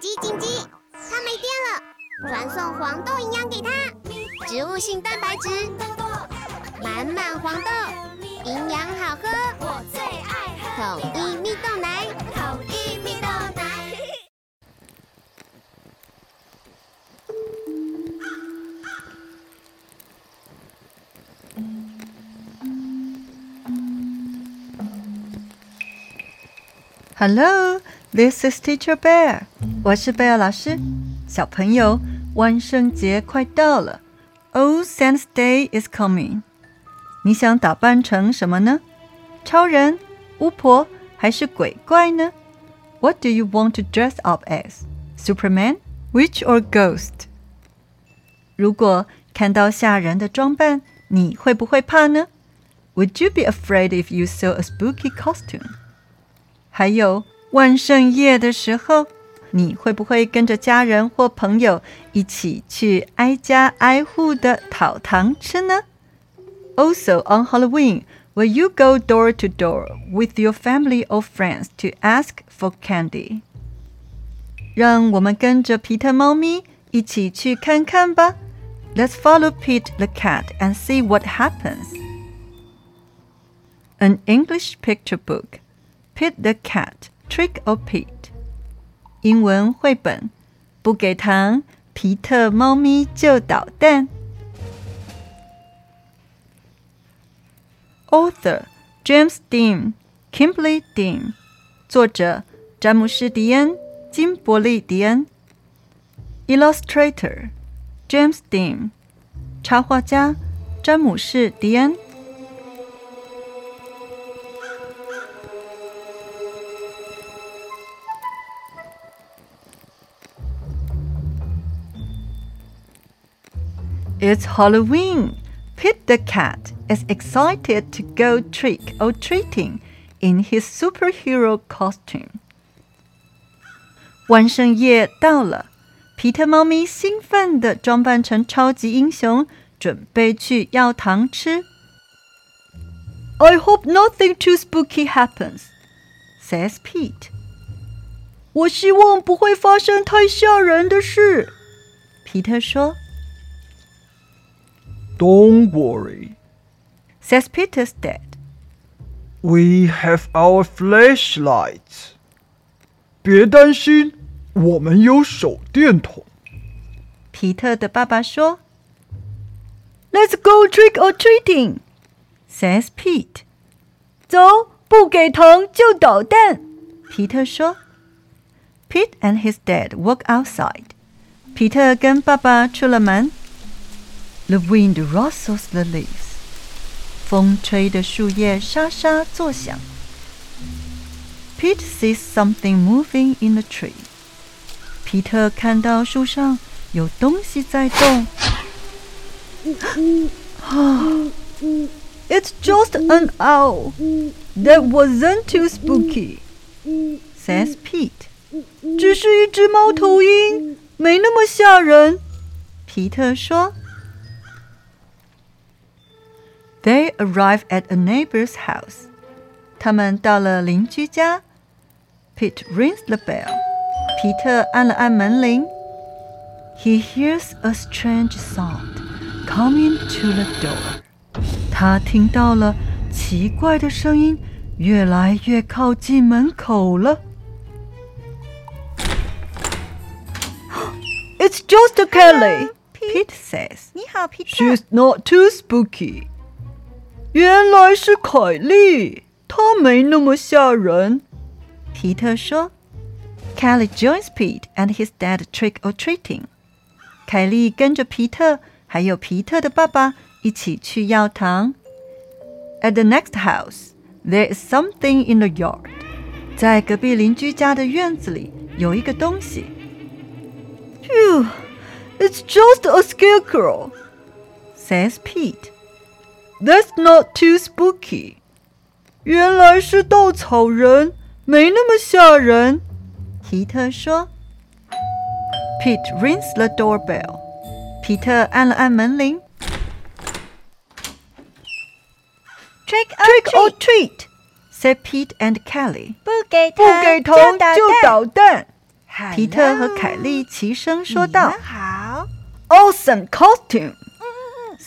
紧急紧急！它没电了，传送黄豆营养给它，植物性蛋白质，满满黄豆，营养好喝，我最爱喝统一蜜豆奶，统一蜜豆奶。Hello, this is Teacher Bear。我是贝尔老师。小朋友，万圣节快到了，Oh, Santa's Day is coming。你想打扮成什么呢？超人、巫婆还是鬼怪呢？What do you want to dress up as? Superman, witch or ghost? 如果看到吓人的装扮，你会不会怕呢？Would you be afraid if you saw a spooky costume? 还有 万圣夜的时候，你会不会跟着家人或朋友一起去挨家挨户的讨糖吃呢？Also on Halloween, will you go door to door with your family or friends to ask for candy? 让我们跟着皮特猫咪一起去看看吧。Let's follow Pete the cat and see what happens. An English picture book. Pete the cat, trick or Pete。英文绘本，不给糖，皮特猫咪就捣蛋。Author James Dean, Kimberly Dean，作者詹姆斯·迪恩、金伯利·迪恩。Illustrator James Dean，插画家詹姆士·迪恩。It's Halloween. Pete the cat is excited to go trick or treating in his superhero costume. 万圣夜到了，皮特猫咪兴奋地装扮成超级英雄，准备去要糖吃。I hope nothing too spooky happens, says Pete. 我希望不会发生太吓人的事，皮特说。 Don't worry, says Peter's dad. We have our flashlights. 别担心，我们有手电筒。皮特的爸爸说：“Let's go trick or treating,” says Pete. 走，不给糖就捣蛋。皮特说。Pete and his dad walk outside. 皮特跟爸爸出了门。 the wind rustles the leaves. 风吹的树叶沙沙作响。Pete sees something moving in the tree. 皮特看到树上有东西在动。It's just an owl. That wasn't too spooky, says Pete. 只是一只猫头鹰，没那么吓人。皮特说。 They arrive at a neighbor's house. 他们到了邻居家。Pete rings the bell. 皮特按了按门铃。He hears a strange sound coming to the door. 他听到了奇怪的声音，越来越靠近门口了。It's just Kelly, Pete says. 你好，皮特。She's not too spooky. 原来是凯莉，她没那么吓人。皮特说：“Kelly joins Pete and his dad trick or treating。”凯莉跟着皮特还有皮特的爸爸一起去要糖。At the next house, there is something in the yard。在隔壁邻居家的院子里有一个东西。Phew, it's just a scarecrow, says Pete. That's not too spooky。原来是稻草人，没那么吓人。皮特说。Pete rings the doorbell。皮特按了按门铃。Trick Trick or treat，said Pete and Kelly。不给不给糖就捣蛋。 皮特和凯莉齐声说道好：“Awesome costume,”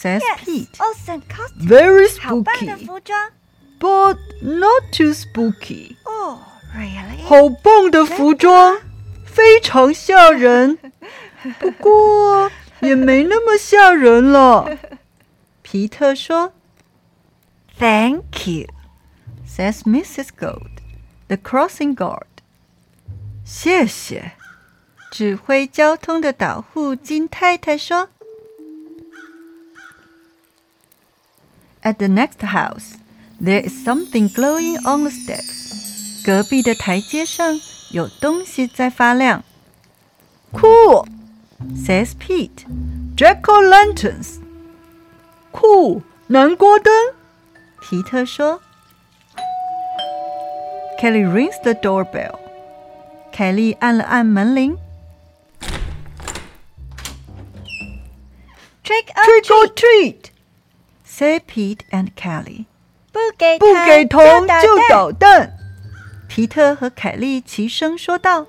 says Pete. Awesome costume， Very 好棒的 spooky, 服装 but not too spooky. 哦，Really？好棒的服装，非常吓人，不过也没那么吓人了。皮特说 Thank you。 ，says Mrs. Gold, the crossing guard. 谢谢。指挥交通的导护金太太说。 At the next house, there is something glowing on the steps. 隔壁的台阶上有东西在发亮。Cool, says Pete. Jack o' lanterns. 酷，南瓜灯。皮特说。Kelly rings the doorbell. 凯莉按了按门铃。 Trick or Trick or treat， treat, say Pete and Kelly. 不给不给糖就捣捣蛋。皮特和凯莉齐声说道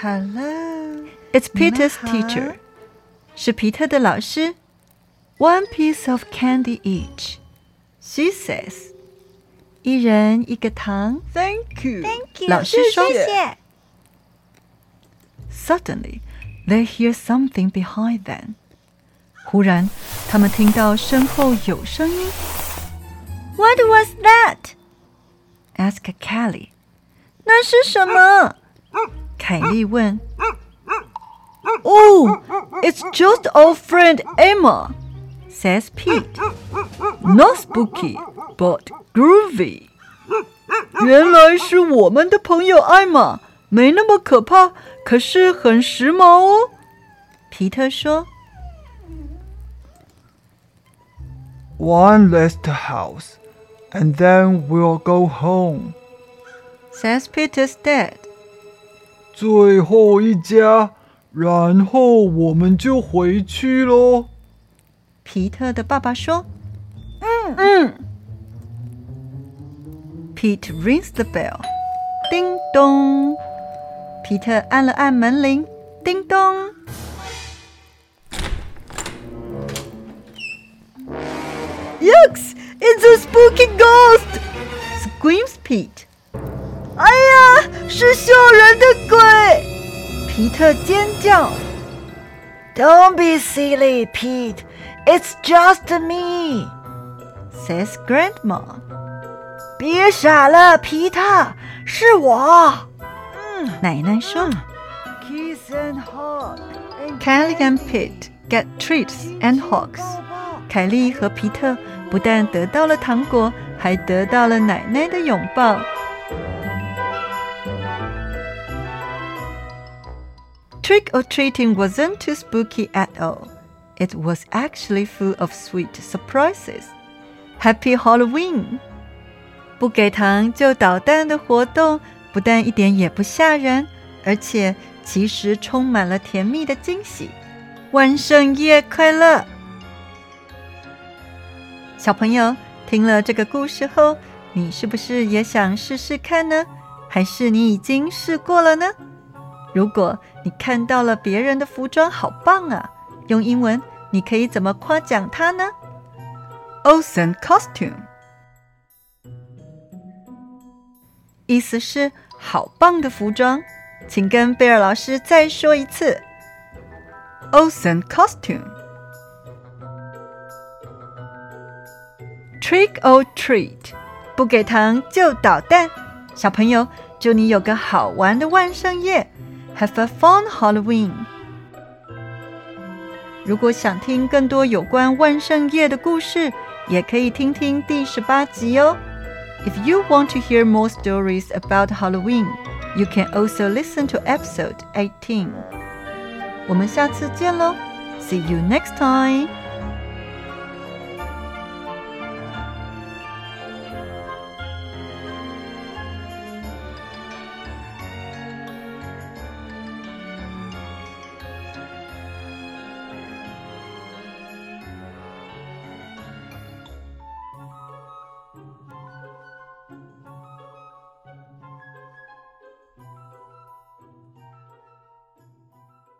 Hello， ：“It's Peter's 你们好 teacher，是皮特的老师。One piece of candy each, she says. 一人一个糖。 Thank you. Thank you，老师说谢谢。 Suddenly, they hear something behind them. 忽然， 他们听到身后有声音。What was that？Ask Kelly，那是什么？凯莉问。Oh, it's just old friend Emma, says Pete. Not spooky, but groovy. 原来是我们的朋友艾玛，没那么可怕，可是很时髦哦。皮特说 One last house, and then we'll go home. ，says Peter's dad. 最后一家，然后我们就回去喽。皮特的爸爸说：“嗯嗯。” Pete rings the bell，叮咚。皮特按了按门铃，叮咚。 It's a spooky ghost! Screams Pete. 哎呀，是吓人的鬼！皮特尖叫。 Don't be silly, Pete. It's just me. Says Grandma. 别傻了，皮特，是我。奶奶说。 Kiss and hug. Kelly and Pete get treats and hugs. 凯莉和皮特 不但得到了糖果，还得到了奶奶的拥抱。Trick or treating wasn't too spooky at all. It was actually full of sweet surprises. Happy Halloween! 不给糖就捣蛋的活动，不但一点也不吓人，而且其实充满了甜蜜的惊喜。万圣夜快乐！ 小朋友，听了这个故事后，你是不是也想试试看呢？还是你已经试过了呢？如果你看到了别人的服装好棒啊，用英文你可以怎么夸奖他呢？Awesome costume，意思是好棒的服装。请跟贝尔老师再说一次。Awesome costume。Trick or treat，不给糖就捣蛋。小朋友，祝你有个好玩的万圣夜，Have a fun Halloween。如果想听更多有关万圣夜的故事，也可以听听第十八集哦。If you want to hear more stories about Halloween, you can also listen to episode 18. 我们下次见喽，See you next time.